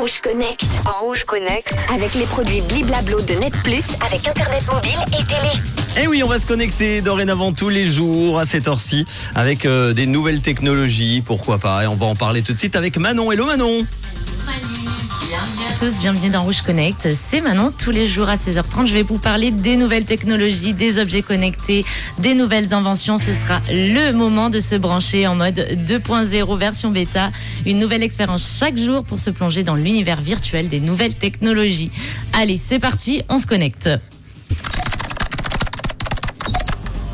Rouge Connect. En Rouge Connect. Avec les produits Bliblablo de Net Plus avec Internet mobile et télé. Et Eh oui, on va se connecter dorénavant tous les jours à cette heure-ci avec euh, des nouvelles technologies, pourquoi pas. Et on va en parler tout de suite avec Manon. Hello Manon Bienvenue à tous, bienvenue dans Rouge Connect. C'est Manon, tous les jours à 16h30. Je vais vous parler des nouvelles technologies, des objets connectés, des nouvelles inventions. Ce sera le moment de se brancher en mode 2.0 version bêta. Une nouvelle expérience chaque jour pour se plonger dans l'univers virtuel des nouvelles technologies. Allez, c'est parti, on se connecte.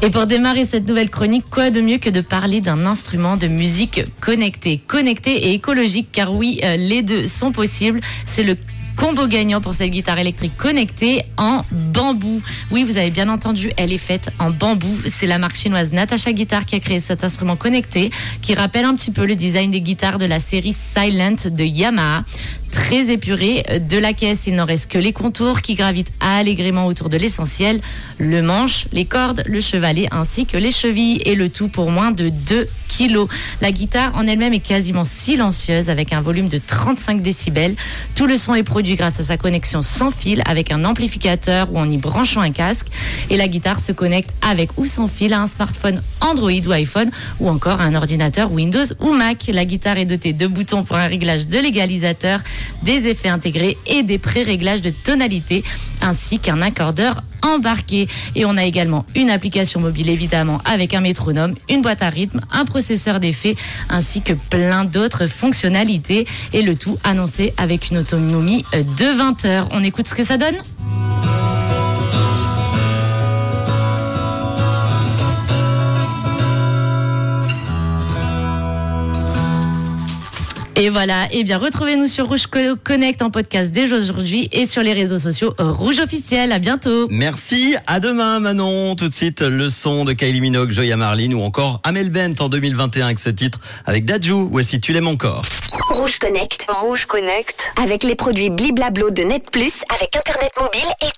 Et pour démarrer cette nouvelle chronique, quoi de mieux que de parler d'un instrument de musique connecté, connecté et écologique, car oui, euh, les deux sont possibles. C'est le combo gagnant pour cette guitare électrique connectée en bambou. Oui, vous avez bien entendu, elle est faite en bambou. C'est la marque chinoise Natasha Guitar qui a créé cet instrument connecté qui rappelle un petit peu le design des guitares de la série Silent de Yamaha très épuré. De la caisse, il n'en reste que les contours qui gravitent allègrement autour de l'essentiel, le manche, les cordes, le chevalet ainsi que les chevilles et le tout pour moins de 2 kilos. La guitare en elle-même est quasiment silencieuse avec un volume de 35 décibels. Tout le son est produit grâce à sa connexion sans fil avec un amplificateur ou en y branchant un casque. Et la guitare se connecte avec ou sans fil à un smartphone Android ou iPhone ou encore à un ordinateur Windows ou Mac. La guitare est dotée de boutons pour un réglage de l'égalisateur des effets intégrés et des pré-réglages de tonalité, ainsi qu'un accordeur embarqué. Et on a également une application mobile évidemment avec un métronome, une boîte à rythme, un processeur d'effets, ainsi que plein d'autres fonctionnalités. Et le tout annoncé avec une autonomie de 20 heures. On écoute ce que ça donne? Et voilà, et bien retrouvez-nous sur Rouge Connect en podcast dès aujourd'hui et sur les réseaux sociaux Rouge officiel. À bientôt. Merci, à demain Manon. Tout de suite, le son de Kylie Minogue, Joya Marlin ou encore Amel Bent en 2021 avec ce titre avec Dajou. Voici Tu l'aimes encore. Rouge Connect. Rouge Connect. Avec les produits Bliblablo de Net Plus avec Internet mobile et télé.